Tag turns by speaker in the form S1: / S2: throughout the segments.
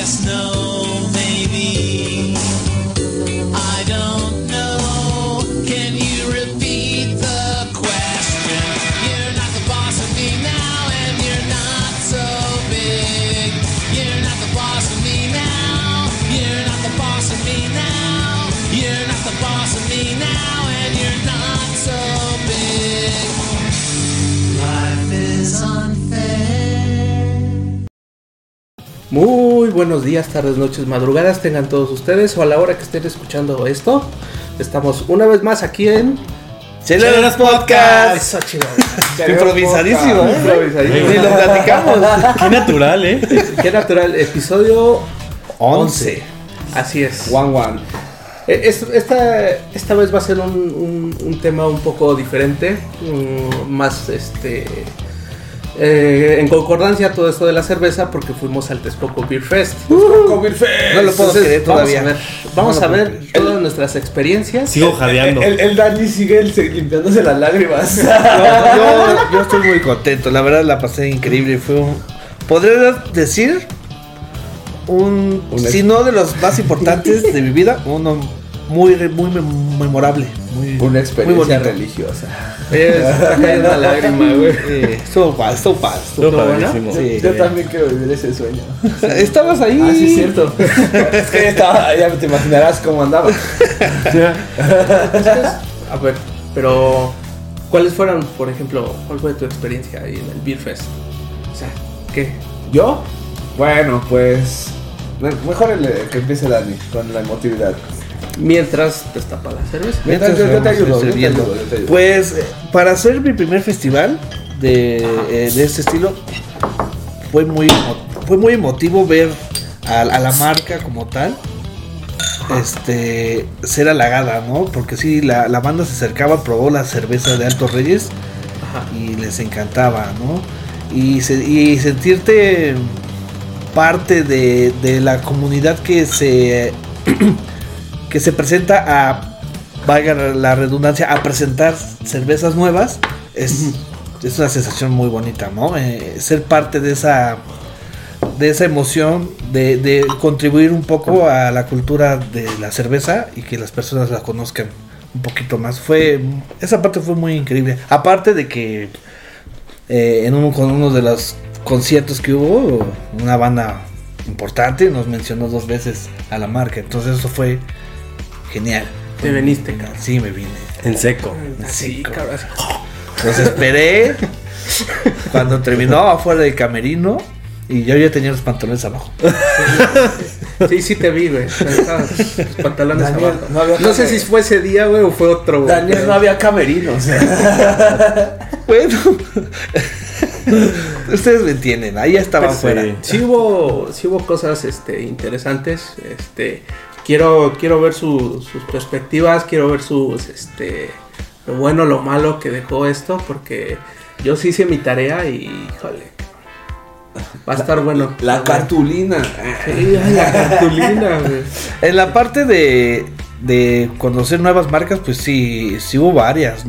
S1: Yes, no, maybe. I don't
S2: Muy buenos días, tardes, noches, madrugadas tengan todos ustedes o a la hora que estén escuchando esto. Estamos una vez más aquí en
S3: Cheleros Podcast.
S2: Eso, chido.
S3: Improvisadísimo, ¿eh?
S2: Improvisadísimo.
S3: Ni lo platicamos.
S4: Qué natural, ¿eh?
S2: Qué natural, episodio
S3: 11.
S2: 11. Así es.
S3: One One.
S2: Es- Esta, esta vez va a ser un, un- un tema un poco diferente, mm, más este eh, en concordancia a todo esto de la cerveza porque fuimos al Texcoco Beer Fest.
S3: No lo puedo
S2: Entonces,
S3: creer todavía.
S2: Vamos a ver, vamos
S3: No
S2: a ver todas nuestras experiencias.
S4: Sigo jadeando.
S5: El, el Dani sigue el- se- limpiándose las lágrimas.
S3: No, yo, yo estoy muy contento. La verdad la pasé increíble. Fue un. Podría decir. Un.
S5: Un
S3: si no de los más importantes de mi vida. Uno muy, muy mem- memorable. Muy,
S5: Una experiencia religiosa.
S2: Oye, está cayendo lágrima, güey.
S3: Estuvo padre, estuvo padre.
S4: Estuvo padrísimo.
S3: Sí.
S5: Yo también quiero vivir ese sueño.
S3: Estabas ahí.
S5: Ah, sí, es cierto. es que ya, estaba, ya te imaginarás cómo andaba.
S2: A ver, pero ¿cuáles fueron, por ejemplo, cuál fue tu experiencia ahí en el Beer Fest? O sea, ¿qué?
S5: ¿Yo? Bueno, pues. me- Mejor el, que empiece Dani con la emotividad.
S2: Mientras destapa la cerveza.
S5: Mientras yo- yo te ayudo, yo te
S3: sirviendo.
S5: ayudo, yo te ayudo.
S3: Pues eh, para hacer mi primer festival de, eh, de este estilo fue muy fue muy emotivo ver a, a la marca como tal este ser halagada, ¿no? Porque sí, la, la banda se acercaba, probó la cerveza de Altos Reyes
S2: Ajá.
S3: y les encantaba, ¿no? Y, se- y sentirte parte de, de la comunidad que se que se presenta a valga la redundancia a presentar cervezas nuevas es, es una sensación muy bonita, ¿no? Eh, ser parte de esa de esa emoción de, de contribuir un poco a la cultura de la cerveza y que las personas la conozcan un poquito más. Fue esa parte fue muy increíble. Aparte de que eh, en uno con uno de los conciertos que hubo, una banda importante nos mencionó dos veces a la marca. Entonces eso fue genial.
S2: Te veniste, cabrón.
S3: Sí, me vine.
S4: En seco.
S2: Sí, cabrón.
S3: Los esperé cuando terminó afuera del camerino y yo ya tenía los pantalones abajo.
S2: Sí, sí te vi, güey. Tus pantalones
S5: Daniel,
S2: abajo.
S5: no había
S2: No sé si fue ese día, güey, o fue otro, güey.
S5: Daniel no había camerinos.
S3: Bueno, ustedes me entienden, ahí ya estaba afuera.
S4: Sí.
S2: Sí hubo, sí hubo cosas este, interesantes. Este, quiero, quiero ver su- sus perspectivas, quiero ver sus, este, lo bueno, lo malo que dejó esto, porque yo sí hice mi tarea y, híjole, va a estar bueno.
S5: La cartulina.
S2: Sí, la cartulina, güey.
S3: En la parte de, de conocer nuevas marcas, pues sí, sí hubo varias.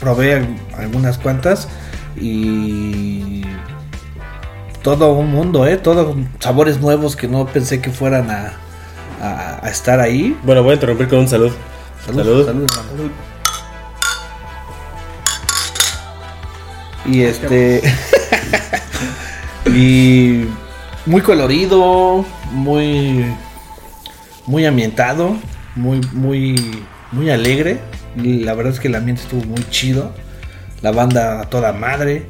S3: Probé al- algunas cuantas y todo un mundo, ¿eh? Todos sabores nuevos que no pensé que fueran a, a- a estar ahí.
S4: Bueno, voy a interrumpir con un salud. Salud.
S3: salud, salud. Y este. y muy colorido, muy. Muy ambientado, muy, muy, muy alegre. Y la verdad es que el ambiente estuvo muy chido. La banda a toda madre.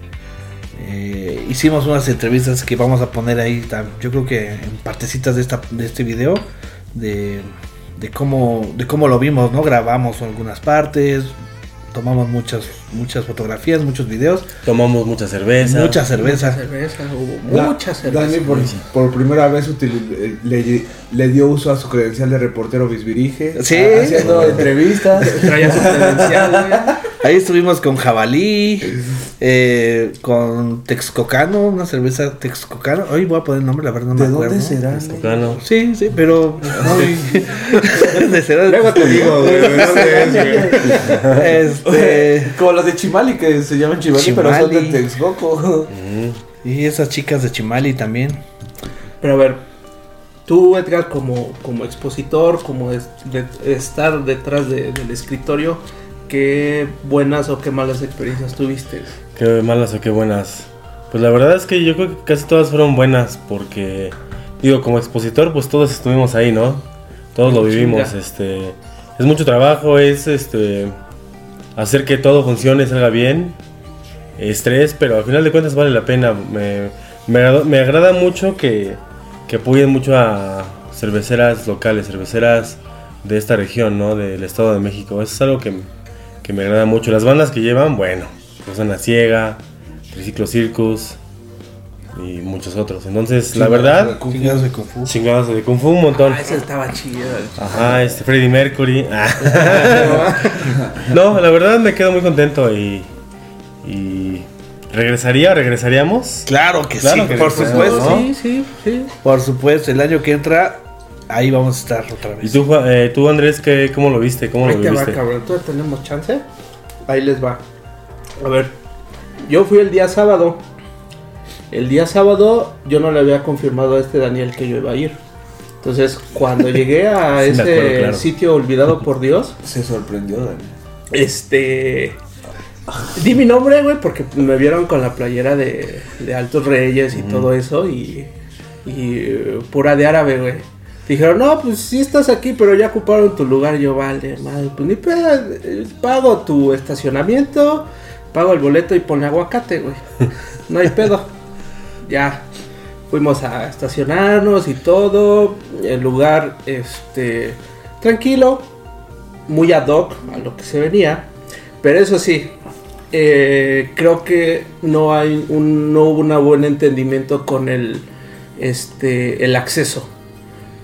S3: Eh, hicimos unas entrevistas que vamos a poner ahí, yo creo que en partecitas de, esta, de este video, de, de cómo, de cómo lo vimos, ¿no? Grabamos algunas partes, tomamos muchas, muchas fotografías, muchos videos,
S4: Tomamos mucha cerveza.
S3: mucha cerveza.
S2: Mucha cerveza, hubo
S5: Da-
S2: mucha cerveza.
S5: Dani por, por primera vez util- eh, le, le dio uso a su credencial de reportero bisbirige.
S3: Sí.
S5: a- Haciendo entrevistas.
S2: Traía su credencial.
S3: Ahí estuvimos con Jabalí, eh, con Texcocano, una cerveza Texcocano. Hoy voy a poner el nombre, la verdad no me
S5: ¿De
S3: acuerdo.
S5: dónde será?
S4: Tocano.
S3: Sí, sí, pero de será-
S5: Luego te digo, güey.
S3: Este,
S5: Como los de Chimali, que se llaman Chimali, pero son de. Texcoco.
S3: y esas chicas de Chimali también.
S2: Pero a ver, tú Edgar como, como expositor, como es- de- estar detrás de- del escritorio, ¿qué buenas o qué malas experiencias tuviste?
S4: Qué malas o qué buenas. Pues la verdad es que yo creo que casi todas fueron buenas porque, digo, como expositor, pues todos estuvimos ahí, ¿no? Todos lo vivimos.
S2: Chinga.
S4: Este, es mucho trabajo, es este, hacer que todo funcione, salga bien. Estrés, pero al final de cuentas vale la pena. Me, me, agrada, me agrada mucho que, que apoyen mucho a cerveceras locales, cerveceras de esta región, ¿no? Del Estado de México. Eso es algo que, que me agrada mucho. Las bandas que llevan, bueno, Rosana Ciega, Triciclo Circus y muchos otros. Entonces, la verdad,
S3: Chingados de Kung Fu.
S4: chingadas de Kung Fu un montón.
S2: Ah, esa estaba chida.
S4: Ajá, este Freddie Mercury. no, la verdad me quedo muy contento y, y regresaría, regresaríamos.
S3: Claro que
S4: Claro
S3: sí,
S4: que
S3: por supuesto.
S4: ¿no?
S2: Sí, sí, sí.
S3: Por supuesto, el año que entra, ahí vamos a estar otra
S4: ¿Y
S3: vez.
S4: tú, Juan- eh, tú Andrés, ¿qué, cómo lo viste? ¿Cómo
S2: Ahí
S4: lo
S2: te va,
S4: viviste?
S2: cabrón. ¿Tú tenemos chance? Ahí les va. A ver, yo fui el día sábado. El día sábado yo no le había confirmado a este Daniel que yo iba a ir. Entonces, cuando llegué a
S4: Sí,
S2: ese
S4: acuerdo, claro.
S2: sitio olvidado por Dios,
S5: Se sorprendió, Dani.
S2: este. Di mi nombre, güey, porque me vieron con la playera de, de Altos Reyes y todo eso y, y pura de árabe, güey. Dijeron, no, pues sí estás aquí, pero ya ocuparon tu lugar. Yo, vale, madre, pues ni pedo, eh, pago tu estacionamiento, pago el boleto y ponle aguacate, güey. No hay pedo. Ya, fuimos a estacionarnos y todo. El lugar, este, tranquilo, muy ad hoc a lo que se venía. Pero eso sí, eh, creo que no hay un, no hubo un buen entendimiento con el, este, el acceso.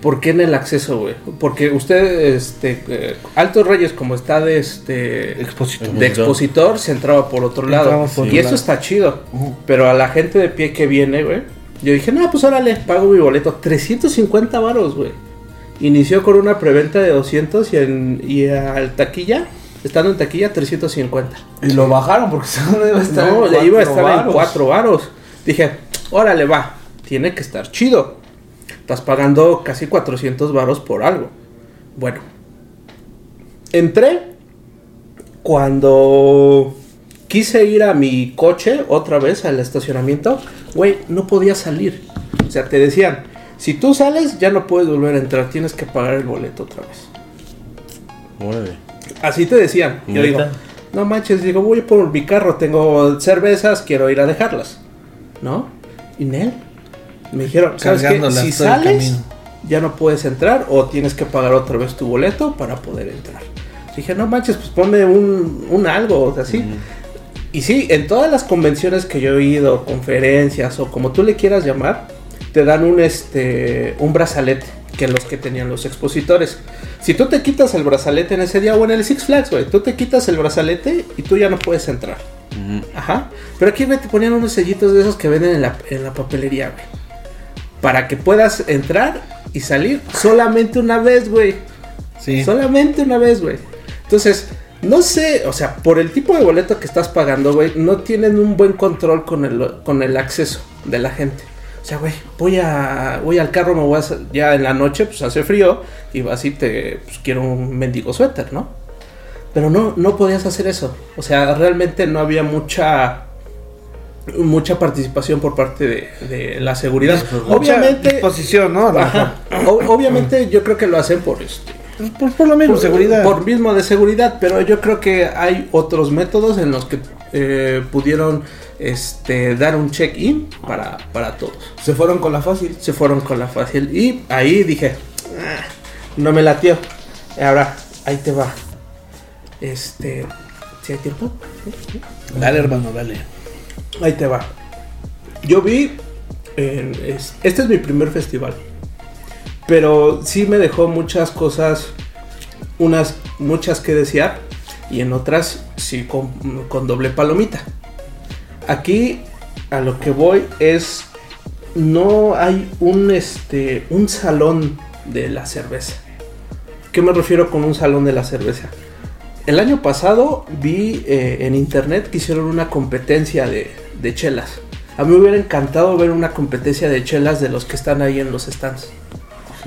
S2: ¿Por qué en el acceso, güey? Porque usted, este, eh, Altos Reyes, como está de este
S3: Expositor.
S2: de expositor, se entraba por otro lado.
S3: Por
S2: y
S3: otro
S2: eso
S3: lado.
S2: está chido. Pero a la gente de pie que viene, güey, yo dije, no, pues órale, pago mi boleto. 350 varos, güey. Inició con una preventa de 200 y, en, y al taquilla, estando en taquilla, 350.
S5: Y lo bajaron porque según iba a estar
S2: No,
S5: en
S2: le iba a
S5: cuatro
S2: estar en
S5: varos.
S2: 4 varos. Dije, órale, va, tiene que estar chido. Estás pagando casi 400 varos por algo. Bueno, entré cuando quise ir a mi coche otra vez al estacionamiento, güey, no podía salir. O sea, te decían, si tú sales ya no puedes volver a entrar, tienes que pagar el boleto otra vez.
S4: Órale.
S2: Así te decían. Yo digo, no manches, digo, voy por mi carro, tengo cervezas, quiero ir a dejarlas. ¿No? Y Nel. Me dijeron, ¿sabes qué? Si sales, ya no puedes entrar o tienes que pagar otra vez tu boleto para poder entrar. Dije, no manches, pues ponme un, un algo, o sea, así. Y sí, en todas las convenciones que yo he ido, conferencias o como tú le quieras llamar, te dan un este un brazalete, que los que tenían los expositores. Si tú te quitas el brazalete en ese día o en el Six Flags, güey, tú te quitas el brazalete y tú ya no puedes entrar. Ajá. Pero aquí, güey, te ponían unos sellitos de esos que venden en la, en la papelería, güey. Para que puedas entrar y salir solamente una vez, güey.
S3: Sí.
S2: Solamente una vez, güey. Entonces, no sé, o sea, por el tipo de boleto que estás pagando, güey, no tienen un buen control con el, con el acceso de la gente. O sea, güey, voy a voy al carro, me voy a ya en la noche, pues hace frío y vas y te pues, quiero un mendigo suéter, ¿no? Pero no no podías hacer eso. O sea, realmente no había mucha mucha participación por parte de, de la seguridad. Obviamente,
S3: Disposición, ¿no?
S2: ajá, o- obviamente yo creo que lo hacen por este
S3: Por, por lo mismo,
S2: por,
S3: seguridad.
S2: Por mismo de seguridad, pero yo creo que hay otros métodos en los que eh, pudieron este, dar un check-in para, para todos.
S5: Se fueron con la fácil.
S2: Se fueron con la fácil. Y ahí dije, "Ah, no me latió. Ahora, ahí te va. Este, ¿Sí hay tiempo?
S3: Dale, hermano, dale.
S2: Ahí te va. Yo vi. en- es- este es mi primer festival. Pero sí me dejó muchas cosas. Unas, muchas que desear. Y en otras sí con, con doble palomita. Aquí a lo que voy es. No hay un este. un salón de la cerveza. ¿Qué me refiero con un salón de la cerveza? El año pasado vi eh, en internet que hicieron una competencia de, de chelas. A mí me hubiera encantado ver una competencia de chelas de los que están ahí en los stands.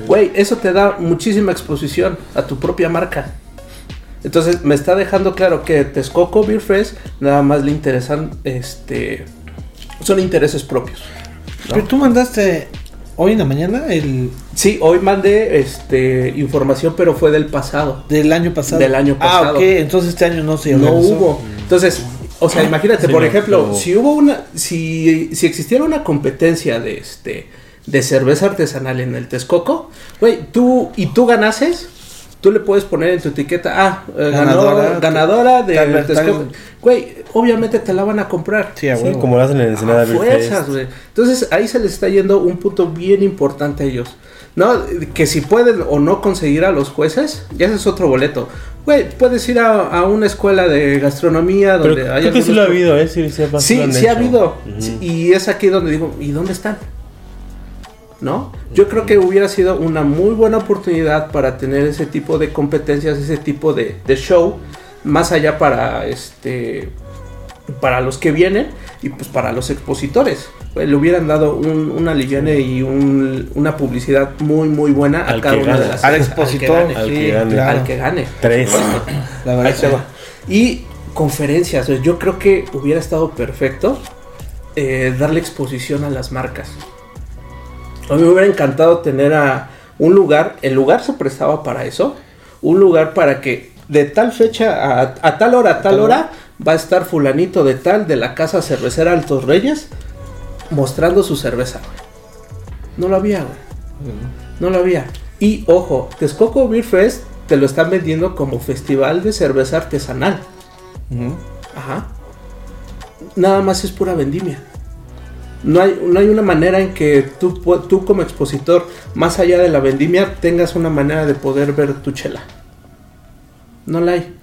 S2: Güey, eso te da muchísima exposición a tu propia marca. Entonces me está dejando claro que Texcoco Beer Fest nada más le interesan, este, son intereses propios. ¿no?
S3: Pero tú mandaste hoy en la mañana el
S2: Sí, hoy mandé, este, información, pero fue del pasado.
S3: del año pasado.
S2: Del año pasado.
S3: Ah, ok, entonces este año no se
S2: No
S3: organizó.
S2: hubo. Entonces, o sea, imagínate,
S4: Sí,
S2: por
S4: no,
S2: ejemplo,
S4: pero-
S2: si hubo una, si, si existiera una competencia de este, de cerveza artesanal en el Texcoco, güey, tú, y tú ganases, tú le puedes poner en tu etiqueta, ah, eh, ganó-
S3: Ganadora.
S2: ganadora de
S3: Tal
S2: Texcoco. Güey, obviamente te la van a comprar.
S3: Sí, a
S4: Sí, como lo hacen en Ensenada
S2: A
S4: Beer
S2: fuerzas, güey. Entonces ahí se les está yendo un punto bien importante a ellos. No, que si pueden o no conseguir a los jueces, ya ese es otro boleto. Güey, puedes ir a, a una escuela de gastronomía
S4: Pero
S2: donde hay
S4: creo que sí lo ha habido, ¿eh? Sí, sí, ha-
S2: Sí, sí ha habido. Y es aquí donde digo, ¿y dónde están? ¿No? Yo creo que hubiera sido una muy buena oportunidad para tener ese tipo de competencias, ese tipo de, de show, más allá para este para los que vienen y pues para los expositores. Pues, le hubieran dado un, una liviane y un- una publicidad muy muy buena a
S4: Al
S2: cada
S4: que
S2: una de las
S3: Al
S2: al que
S3: expositor.
S2: gane.
S4: Al
S3: sí,
S4: que gane.
S3: claro.
S2: Al que gane.
S4: Tres.
S3: La verdad
S2: Ahí se va. Y conferencias, yo creo que hubiera estado perfecto eh, darle exposición a las marcas. A mí me hubiera encantado tener a un lugar, el lugar se prestaba para eso, un lugar para que de tal fecha a, a tal hora, a tal hora, va a estar fulanito de tal de la casa cervecera Altos Reyes mostrando su cerveza, güey. No lo había, güey. No lo había. Y ojo, Texcoco Beer Fest te lo están vendiendo como festival de cerveza artesanal. Ajá. Nada más es pura vendimia. No hay, no hay una manera en que tú, tú como expositor, más allá de la vendimia, tengas una manera de poder ver tu chela. No la hay.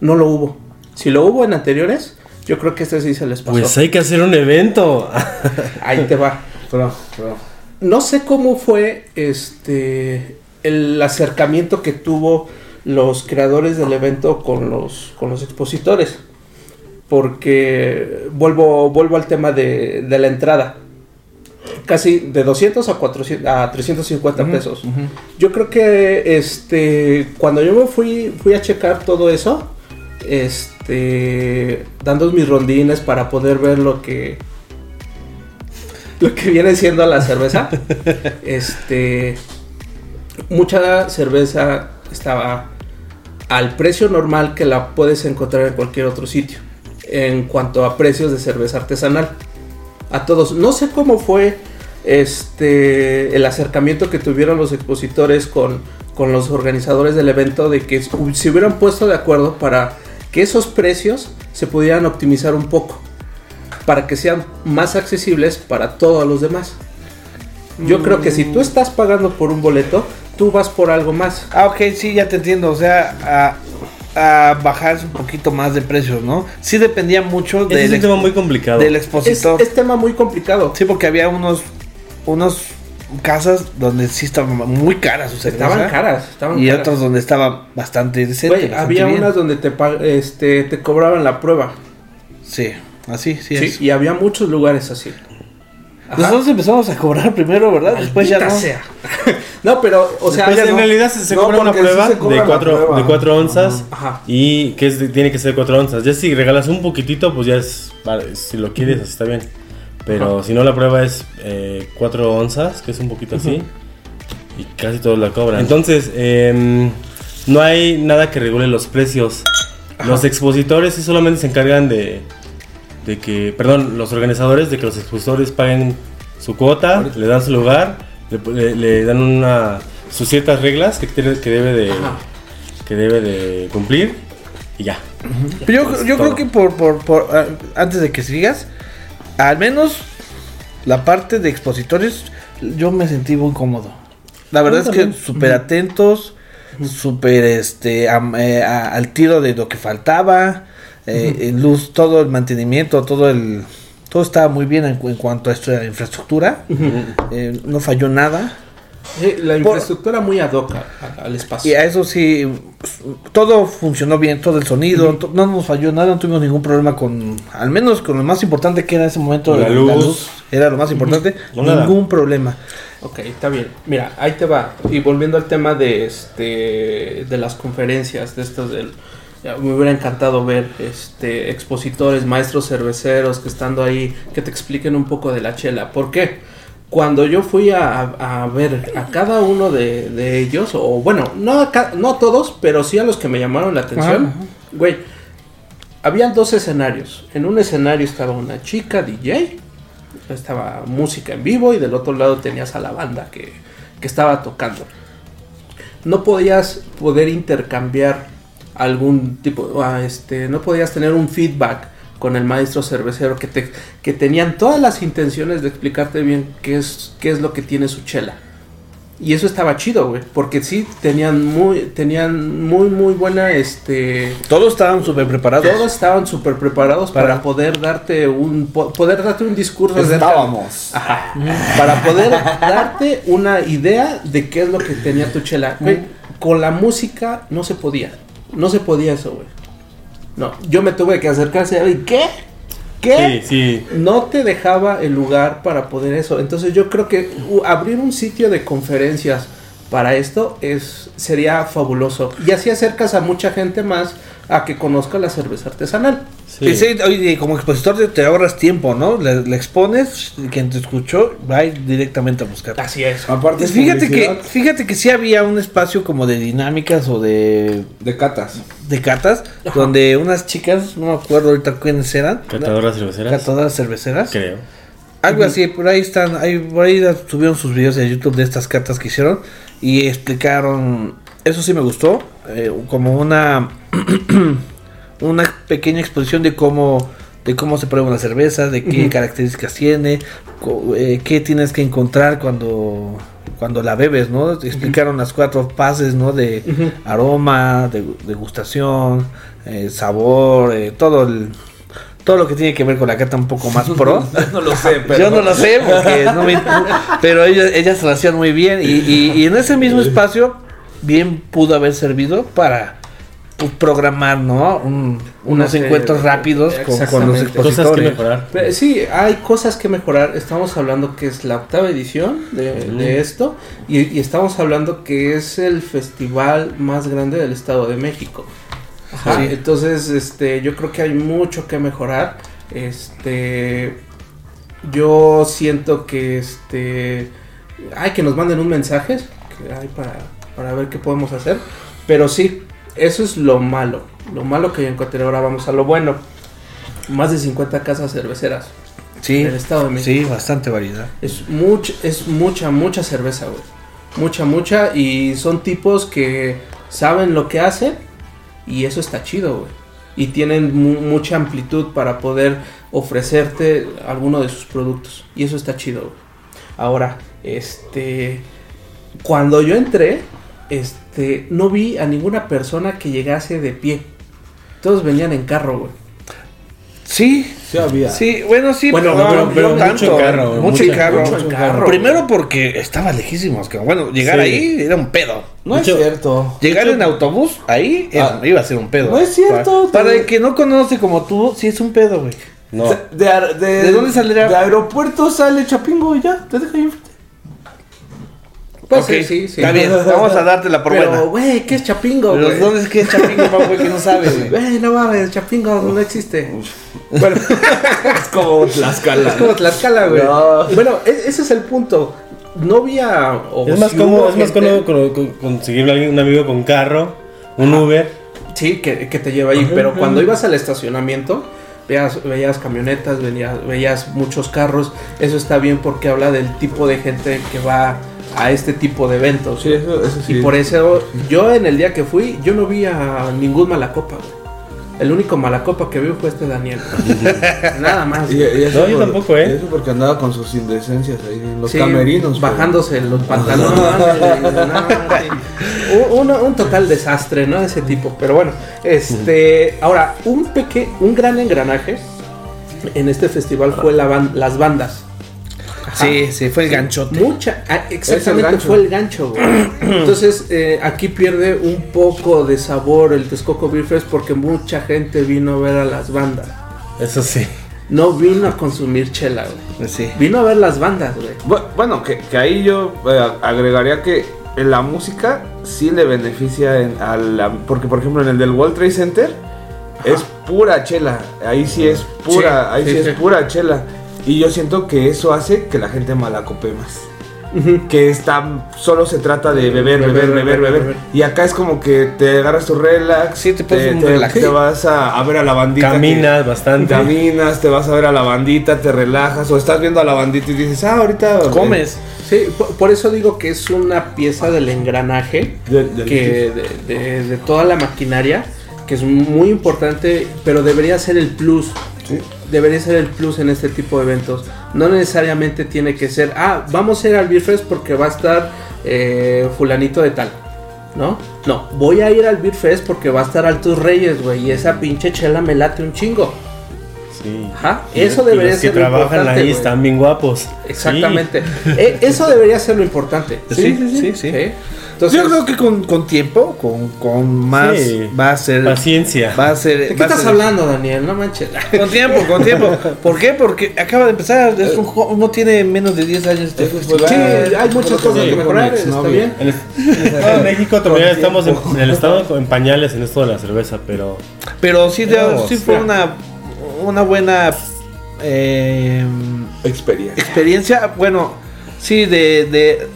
S2: No lo hubo. Si lo hubo en anteriores, yo creo que este sí se les pasó.
S4: Pues hay que hacer un evento.
S2: Ahí te va.
S5: Pero, pero,
S2: No sé cómo fue este el acercamiento que tuvo los creadores del evento con los, con los expositores. Porque vuelvo, vuelvo al tema de, de la entrada. Casi de 200 a, 400, a 350 pesos. Yo creo que este cuando yo me fui, fui a checar todo eso, este dando mis rondines para poder ver lo que lo que viene siendo la cerveza. este mucha cerveza estaba al precio normal que la puedes encontrar en cualquier otro sitio en cuanto a precios de cerveza artesanal. A todos, no sé cómo fue este el acercamiento que tuvieron los expositores con, con los organizadores del evento de que se hubieran puesto de acuerdo para que esos precios se pudieran optimizar un poco para que sean más accesibles para todos los demás. Yo creo que si tú estás pagando por un boleto, tú vas por algo más.
S3: Ah, ok, sí, ya te entiendo. O sea, a, a bajar un poquito más de precios, ¿no? Sí dependía mucho
S4: Ese es
S3: del,
S4: un tema muy complicado.
S3: del
S2: Es,
S3: expositor.
S2: es tema muy complicado.
S3: Sí, porque había unos, unos casas donde sí estaban muy caras su cerveza.
S2: Estaban caras, estaban
S3: Y
S2: caras.
S3: otros donde estaba bastante decente.
S2: Güey,
S3: bastante
S2: había
S3: bien.
S2: unas donde te, este, te cobraban la prueba.
S3: Sí, así, sí,
S2: Sí,
S3: es.
S2: y había muchos lugares así. Ajá.
S3: Nosotros empezamos a cobrar primero, ¿verdad? Después ya no.
S2: Sea. no, pero, o sea,
S4: Pues en
S2: no.
S4: realidad se, se
S5: No,
S4: cobra una
S5: sí
S4: prueba
S5: se cobra
S4: de 4
S5: prueba.
S4: de cuatro onzas
S2: Ajá.
S4: y que es de- tiene que ser 4 onzas. Ya si regalas un poquitito, pues ya es, vale, si lo quieres, así está bien. Pero si no, la prueba es 4 onzas, que es un poquito así, y casi todos la cobran. Entonces, em, no hay nada que regule los precios. Los expositores sí solamente se encargan de, de que, perdón, los organizadores de que los expositores paguen su cuota, le dan su lugar, le, le- le dan una sus ciertas reglas que, que debe de
S2: Ajá.
S4: que debe de cumplir y ya.
S3: Pero yo, yo creo que por, por, por, ah, antes de que sigas, al menos la parte de expositores, yo me sentí muy cómodo. La verdad es que súper atentos, súper este, eh, a- al tiro de lo que faltaba, eh, en luz, todo el mantenimiento, todo el... Todo estaba muy bien en, cu- en cuanto a esta infraestructura. Eh, no falló nada.
S2: La infraestructura muy ad hoc al espacio.
S3: Y a eso sí, todo funcionó bien, todo el sonido, to- no nos falló nada, no tuvimos ningún problema con, al menos con lo más importante que era en ese momento,
S4: La luz.
S3: era lo más importante,
S4: No, nada.
S3: ningún problema.
S2: Ok, está bien. Mira, ahí te va. Y volviendo al tema de este de las conferencias, de estos del ya, me hubiera encantado ver este expositores, maestros cerveceros que estando ahí, que te expliquen un poco de la chela. ¿Por qué? Cuando yo fui a, a ver a cada uno de, de ellos, o bueno, no a, ca- no a todos, pero sí a los que me llamaron la atención,
S3: Ajá.
S2: güey, habían dos escenarios. En un escenario estaba una chica DJ, estaba música en vivo y del otro lado tenías a la banda que, que estaba tocando. No podías poder intercambiar algún tipo, ah, este, no podías tener un feedback con el maestro cervecero que, te, que tenían todas las intenciones de explicarte bien qué es, qué es lo que tiene su chela. Y eso estaba chido, güey, porque sí tenían muy, tenían muy, muy buena, este,
S3: Todos estaban súper preparados.
S2: todos estaban súper preparados para,
S3: Para-
S2: poder darte un po- poder darte un discurso
S5: Estábamos.
S2: Ajá. para poder darte una idea de qué es lo que tenía tu chela Güey, con la música no se podía no se podía eso güey no yo me tuve que acercarse y qué qué
S4: Sí, sí.
S2: no te dejaba el lugar para poder eso. Entonces yo creo que abrir un sitio de conferencias para esto es sería fabuloso. Y así acercas a mucha gente más a que conozca la cerveza artesanal.
S4: sí.
S3: Y sí, oye, como expositor te, te ahorras tiempo, ¿no? Le, le expones, y quien te escuchó va a ir directamente a buscar.
S2: Así es.
S5: Aparte,
S3: fíjate que, fíjate que sí había un espacio como de dinámicas o de,
S5: De catas.
S3: de catas, donde unas chicas, no me acuerdo ahorita quiénes eran,
S4: Catadoras cerveceras.
S3: catadoras cerveceras,
S4: Creo.
S3: Algo así, por ahí están, ahí, por ahí subieron sus videos en YouTube de estas cartas que hicieron y explicaron, eso sí me gustó, eh, como una una pequeña exposición de cómo de cómo se prueba una cerveza, de qué características tiene, eh, qué tienes que encontrar cuando cuando la bebes, ¿no? Te explicaron las cuatro fases, ¿no? De aroma, de degustación, eh, sabor, eh, todo el todo lo que tiene que ver con la carta un poco más pro.
S5: No lo sé, pero.
S3: Yo no lo sé porque no me, pero ellas, ellas lo hacían muy bien y, y- y en ese mismo espacio bien pudo haber servido para pues, programar, ¿no? Un- unos encuentros rápidos con, con los expositores.
S4: Cosas que mejorar.
S2: Pero sí, hay cosas que mejorar. Estamos hablando que es la octava edición de, de esto y, y estamos hablando que es el festival más grande del Estado de México. Ajá,
S3: Sí.
S2: Entonces, este, yo creo que hay mucho que mejorar. Este, yo siento que, este, hay que nos manden un mensaje que hay para, para ver qué podemos hacer. Pero sí, eso es lo malo. Lo malo que hay en Coatería. Ahora vamos a lo bueno. Más de 50 casas cerveceras.
S3: Sí,
S2: del Estado de México.
S3: sí, bastante variedad.
S2: Es, much, es mucha, mucha cerveza, güey. Mucha, mucha. Y son tipos que saben lo que hacen. Y eso está chido, güey. Y tienen mu- mucha amplitud para poder ofrecerte alguno de sus productos. Y eso está chido, güey. Ahora, este. Cuando yo entré, este. No vi a ninguna persona que llegase de pie. Todos venían en carro, güey.
S3: Sí,
S5: Sí había.
S3: sí, bueno, sí,
S2: Bueno,
S3: pero,
S2: pero-
S4: pero
S3: no
S4: mucho
S3: tanto,
S4: en carro,
S3: mucho
S4: mucho-
S3: carro.
S2: mucho carro.
S3: Primero porque estaba lejísimos, que bueno, llegar
S4: Sí.
S3: ahí era un pedo.
S5: No es cierto.
S3: Llegar en autobús ahí era-
S5: Ah.
S3: iba a ser un pedo.
S5: No es cierto,
S3: Para, para el que no conoce como tú, sí es un pedo, güey.
S4: No.
S5: O sea, De, de,
S3: ¿De dónde saldría?
S5: De aeropuerto sale Chapingo y ya, te deja ahí enfrente.
S2: Pues
S3: Ok,
S2: sí, sí, sí.
S3: Está bien, vamos a dártela por
S2: Pero,
S3: buena.
S2: güey, ¿qué es Chapingo, güey?
S3: ¿dónde es que es Chapingo, pa' güey, que no sabe, güey?
S2: Güey, no mames, Chapingo no existe. Bueno,
S5: Es como Tlaxcala.
S2: es como Tlaxcala, güey.
S5: No.
S2: Bueno, e- ese es el punto. No había. o
S4: Es más
S2: si
S4: cómodo, es más cómodo con- con- conseguir a alguien- un amigo con carro, un Uber.
S2: Sí, que, que te lleva ahí. Pero cuando ibas al estacionamiento, veías, veías camionetas, veías, veías muchos carros. Eso está bien porque habla del tipo de gente que va a este tipo de eventos.
S5: Sí, eso, eso sí.
S2: Y por eso, yo en el día que fui, yo no vi a ningún malacopa, güey. El único malacopa que vio fue este Daniel. Nada más.
S5: Y- y eso
S4: No, yo
S5: por-
S4: tampoco, ¿eh?
S5: Eso porque andaba con sus indecencias ahí en los
S2: Sí,
S5: camerinos. pero-
S2: Bajándose los pantalones. un, total desastre, ¿no? De ese tipo. Pero bueno, este. Ahora, un peque, un gran engranaje en este festival fue la ban- las bandas. Ajá.
S3: Sí, sí, fue el ganchote.
S2: Mucha, ah, exactamente
S5: gancho.
S2: fue el gancho, güey. Entonces, eh, aquí pierde un poco de sabor el Texcoco Beer Fest porque mucha gente vino a ver a las bandas.
S4: Eso sí.
S2: No vino a consumir chela, güey.
S3: Sí.
S2: Vino a ver las bandas, güey.
S5: Bu- Bueno, que, que ahí yo eh, agregaría que en la música sí le beneficia en- a la... Porque, por ejemplo, en el del World Trade Center es pura chela. Ahí sí es pura,
S2: Sí,
S5: ahí sí,
S2: sí,
S5: es
S2: sí.
S5: pura chela. Y yo siento que eso hace que la gente malacope más. Que está, solo se trata de beber, beber, beber, beber. Y acá es como que te agarras tu relax.
S3: Sí, te pones un
S5: te,
S3: relax.
S5: te vas a, a ver a la bandita. que-
S4: Caminas bastante.
S5: Caminas, te vas a ver a la bandita, te relajas. O estás viendo a la bandita y dices, ah, ahorita.
S3: Comes.
S2: Sí, por, por eso digo que es una pieza del engranaje
S5: del-
S2: que de, de- de toda la maquinaria que es muy importante, pero debería ser el plus.
S5: Sí.
S2: Debería ser el plus en este tipo de eventos. No necesariamente tiene que ser, ah, vamos a ir al Beer Fest porque va a estar eh, fulanito de tal. ¿No? No, voy a ir al Beer Fest porque va a estar Altos Reyes, güey, y esa pinche chela me late un chingo.
S4: Sí.
S2: Ajá,
S4: Y-
S2: eso debería
S4: los que
S2: ser lo
S4: trabajan
S2: importante,
S4: ahí están bien guapos.
S2: Exactamente. E- eso debería ser lo importante.
S3: Sí, sí, sí.
S2: Entonces,
S3: Yo creo que con, con tiempo, con, con más,
S4: Sí.
S3: va a ser.
S4: Paciencia.
S3: Va a ser.
S2: ¿de qué estás
S3: ser-
S2: hablando, Daniel? No manches.
S3: Con tiempo, con tiempo. ¿Por qué? Porque acaba de empezar. Es un no tiene menos de 10 años. Este festival.
S2: Sí, hay muchas cosas que mejorar, está bien.
S4: En, el- no, en México todavía estamos en, en el estado en pañales en esto de la cerveza, pero
S3: Pero sí, de- sí fue una, una buena eh,
S5: Experiencia.
S3: experiencia. Bueno, sí, de, de,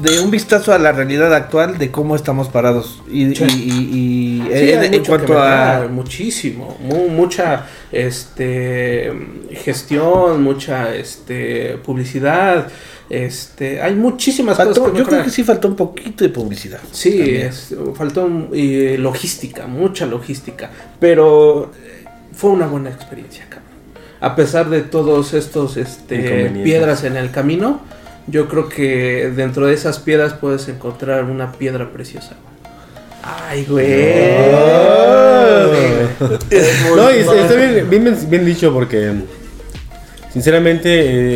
S3: de un vistazo a la realidad actual de cómo estamos parados. Y,
S2: Sí.
S3: y- y- y
S2: Sí,
S3: en, cuanto a.
S2: muchísimo, mu- mucha este gestión, mucha este publicidad, este, hay muchísimas
S3: faltó-
S2: cosas que
S3: yo creo que sí faltó un poquito de publicidad.
S2: Sí, es- faltó eh, logística, mucha logística, pero eh, fue una buena experiencia, cabrón. A pesar de todos estos este, piedras en el camino, yo creo que dentro de esas piedras puedes encontrar una piedra preciosa. Ay, güey.
S4: No, y está está bien, bien, bien dicho porque, sinceramente,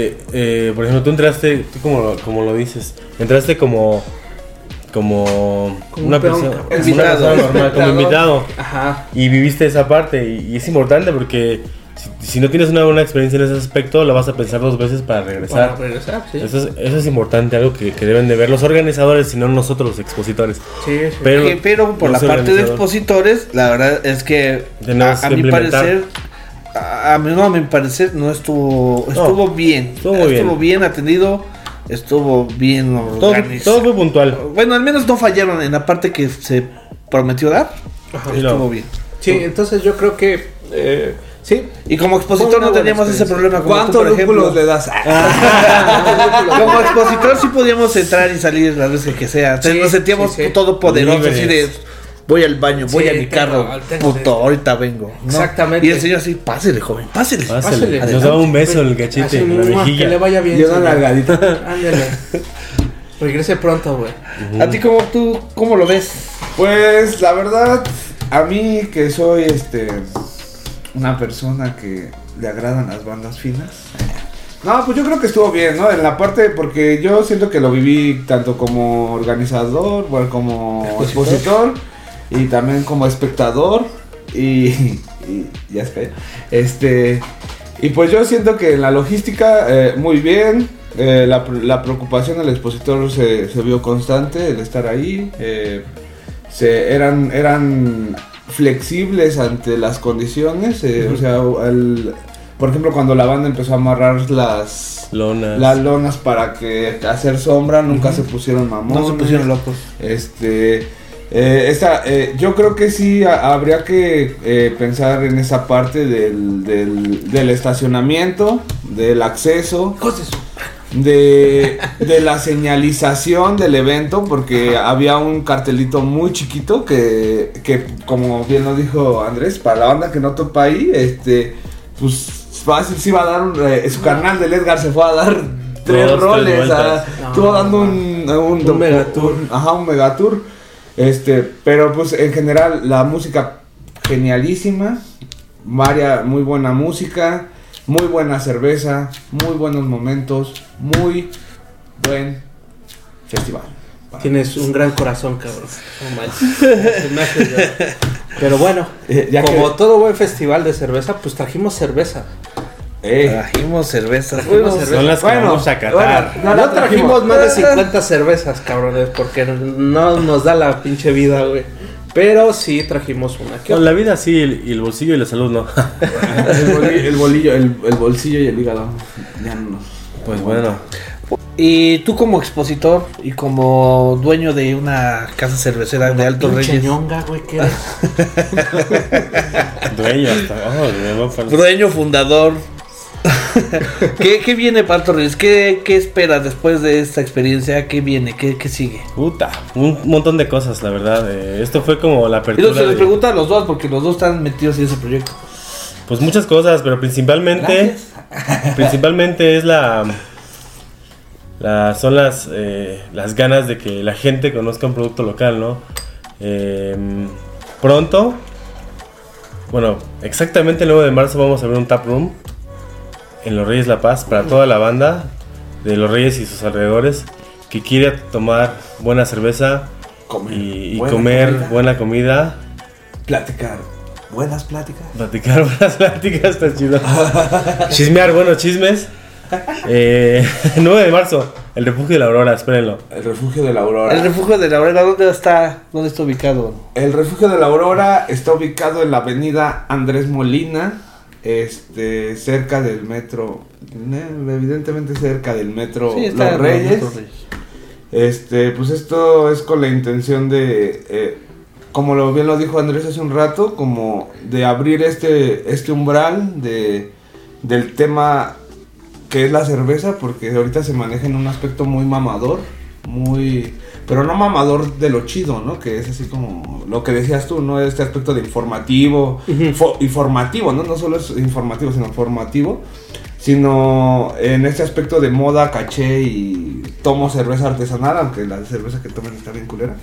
S4: eh, eh, por ejemplo, tú entraste, tú como, lo- como lo dices, entraste como, como,
S2: Como
S4: una
S2: peón,
S4: persona, como una
S3: Invitado.
S4: persona normal, como invitado,
S2: Ajá.
S4: y viviste esa parte, y, y es importante porque si, si no tienes una buena experiencia en ese aspecto, la vas a pensar dos veces para regresar.
S2: Para regresar, sí.
S4: Eso es, eso es importante, algo que, que deben de ver los organizadores, y no nosotros los expositores.
S2: Sí, sí.
S4: Pero,
S3: Que- pero por la parte de expositores, la verdad es que a, mi parecer, a, a mí no, a mi parecer no estuvo, estuvo bien,
S4: estuvo bien.
S3: atendido, estuvo bien
S4: Todo,
S3: organizado.
S4: todo fue puntual.
S3: Bueno, al menos no fallaron en la parte que se prometió dar.
S2: Ajá.
S3: Estuvo
S4: no.
S3: bien.
S2: Sí, entonces yo creo que eh, sí.
S3: Y como expositor no teníamos ese problema como tú,
S5: ¿Cuántos
S3: por ejemplo.
S5: le das?
S3: Como expositor sí podíamos entrar y salir las veces que sea. Entonces
S2: Sí,
S3: nos sentíamos
S2: sí, sí.
S3: todo poderosos así de voy al baño, voy a mi
S2: tengo-
S3: carro,
S2: tengo
S3: puto, ahorita vengo. ¿no?
S2: Exactamente.
S3: Y el señor así, pásele, joven, pásele.
S4: Pásale. Nos daba un beso en el cachete, en la mejilla.
S2: Que le vaya bien.
S5: Y una
S2: señor.
S5: nalgadita.
S2: Ándale. Regrese pronto, güey.
S3: ¿A ti cómo tú cómo lo ves?
S5: Pues la verdad, a mí que soy este una persona que le agradan las bandas finas. No, pues yo creo que estuvo bien, ¿no? En la parte, porque yo siento que lo viví tanto como organizador, bueno, como expositor y también como espectador y, ya está. Este, y pues yo siento que en la logística, eh, muy bien. eh, la, la preocupación del expositor se, se vio constante, el estar ahí. eh, se, eran, eran flexibles ante las condiciones. eh, O sea, el- por ejemplo, cuando la banda empezó a amarrar las,
S4: Lonas.
S5: las lonas para que hacer sombra, nunca se pusieron mamones.
S3: No se pusieron locos.
S5: Este, eh, esta, eh, yo creo que sí ha- habría que eh, pensar en esa parte del, del, del estacionamiento, del acceso.
S2: De
S5: de, la señalización del evento, porque había un cartelito muy chiquito que, que, como bien lo dijo Andrés, para la banda que no topa ahí, este, pues fácil sí iba a dar un, eh, su carnal del Edgar se fue a dar tres roles,
S4: vueltas.
S5: ah,
S2: No,
S5: estuvo dando un, un,
S2: Un megatour.
S5: Ajá, un megatour. Este, pero pues en general la música genialísima, varia, muy buena música, muy buena cerveza, muy buenos momentos, muy buen festival.
S2: Tienes un gran corazón, cabrón. No manches. Pero bueno,
S5: Eh, ya
S2: como
S5: que-
S2: todo buen festival de cerveza, pues trajimos cerveza.
S5: Eh,
S3: Trajimos cerveza.
S2: Trajimos
S3: Fuimos-
S2: cerveza.
S4: Son las que
S5: Bueno,
S4: vamos a catar.
S5: bueno, no
S2: No trajimos más de 50 cervezas, cabrones, porque no nos da la pinche vida, güey. Pero sí trajimos una. ¿Qué
S4: Con la vida sí, el- y el bolsillo y la salud no.
S5: el, boli- el bolillo, el, el bolsillo y el hígado. Ya no
S4: Pues bueno.
S3: Y tú como expositor y como dueño de una casa cervecera de Alto Reyes.
S2: ñonga, güey, ¿qué eres?
S4: Dueño hasta. oh,
S3: Dueño fundador. ¿Qué, qué viene para Alto Reyes? ¿Qué, ¿Qué esperas después de esta experiencia? ¿Qué viene? ¿Qué, qué sigue?
S4: Puta, un montón de cosas, la verdad. Eh, esto fue como la
S3: Y
S4: apertura.
S3: lo se les
S4: de-
S3: pregunta a los dos porque los dos están metidos en ese proyecto.
S4: Pues muchas cosas, pero principalmente. Principalmente es la. la son las, eh, las ganas de que la gente conozca un producto local, ¿no? Eh, pronto. Bueno, exactamente el 9 de marzo vamos a ver un tap room en Los Reyes La Paz para toda la banda de Los Reyes y sus alrededores que quiere tomar buena cerveza
S5: Comer
S4: y, y
S5: buena
S4: comer
S5: comida,
S4: buena comida.
S5: Platicar. Buenas pláticas.
S4: Platicar buenas pláticas, está chido. Chismear buenos chismes. Eh, 9 de marzo, el refugio de la Aurora, espérenlo.
S5: El refugio de la Aurora.
S3: El refugio de la Aurora, ¿dónde está? ¿Dónde está ubicado?
S5: El refugio de la Aurora está ubicado en la avenida Andrés Molina, este, cerca del metro, eh, evidentemente cerca del metro
S3: Sí,
S5: Los Reyes. Este, pues esto es con la intención de, eh, como lo bien lo dijo Andrés hace un rato, como de abrir este, este umbral de, del tema que es la cerveza, porque ahorita se maneja en un aspecto muy mamador, muy, pero no mamador de lo chido, ¿no? Que es así como lo que decías tú, ¿no? Este aspecto de informativo, fo- informativo, ¿no? No solo es informativo, sino formativo sino en este aspecto de moda, caché y tomo cerveza artesanal, aunque la cerveza que tomen está bien culera.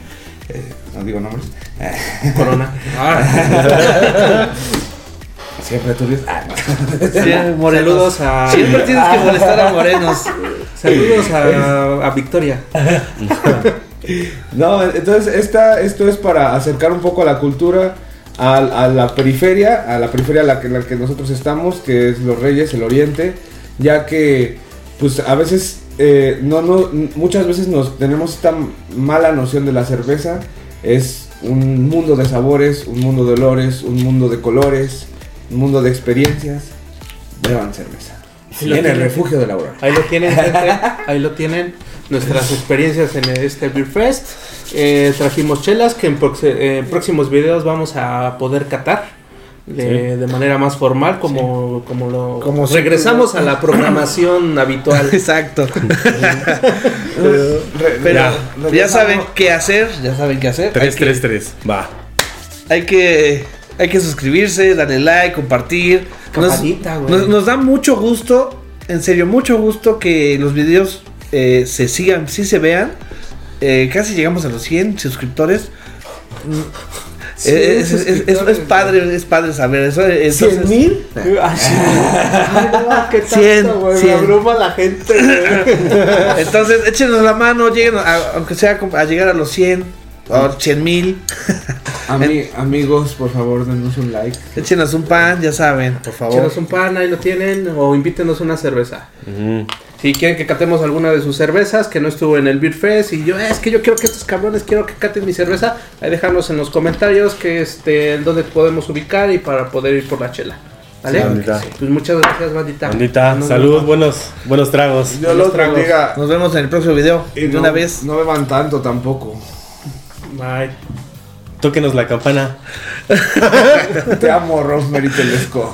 S5: Eh, no digo nombres.
S2: Corona.
S5: Siempre turbios. Ah, no.
S3: Sí, morenos.
S2: Saludos a.
S3: Siempre tienes que molestar a morenos.
S2: Saludos a, a Victoria.
S5: No, entonces esta, esto es para acercar un poco a la cultura a, a la periferia, a la periferia a la que, la que nosotros estamos, que es Los Reyes, el Oriente, ya que pues a veces, eh, no, no, muchas veces nos tenemos esta mala noción de la cerveza, es un mundo de sabores, un mundo de olores, un mundo de colores, un mundo de experiencias, beban cerveza. En el refugio de la Aurora.
S2: Ahí lo tienen, gente. Ahí lo tienen. Nuestras experiencias en este Beer Fest. Eh, trajimos chelas que en prox- eh, próximos videos vamos a poder catar. De, de manera más formal, como, como lo
S3: Como
S2: regresamos a la programación habitual.
S3: Exacto. Pero
S5: ya,
S3: ya saben qué hacer, ya saben qué hacer. Hay
S4: 3,
S3: que-
S4: 3, 3. Va.
S3: Hay que, hay que suscribirse, darle like, compartir. Nos- nos da mucho gusto, en serio, mucho gusto que los videos eh, se sigan, sí se vean. Eh, casi llegamos a los 100 suscriptores. Mm,
S2: Sí,
S3: eh, es, es- es- es- padre, es padre saber eso. entonces-
S5: ¿Cien mil?
S2: Qué tanto,
S3: Cien,
S2: güey,
S3: cien.
S2: Me abruma la gente.
S3: Entonces, échenos la mano, lleguen a- aunque sea a llegar a los 100 o 100 mil.
S5: Ami- amigos, por favor, denos un like.
S3: Échenos un pan, ya saben, por favor.
S2: Échenos un pan, ahí lo tienen. O invítenos una cerveza. Si quieren que catemos alguna de sus cervezas que no estuvo en el Beer Fest y yo es que yo quiero que estos cabrones quiero que caten mi cerveza, ahí déjanos en los comentarios que este en dónde podemos ubicar y para poder ir por la chela. ¿Vale?
S4: Sí, bandita.
S2: Pues muchas gracias, bandita.
S4: Bandita,
S2: Nos
S4: salud,
S2: vemos.
S4: buenos, buenos tragos.
S5: Dios los
S2: tragos.
S5: bendiga.
S3: Nos vemos en el próximo video.
S5: Y
S3: de
S5: no,
S3: una vez.
S5: No beban tanto tampoco.
S2: Bye.
S4: Tóquenos la campana.
S5: Te amo, Rosemary Telesco.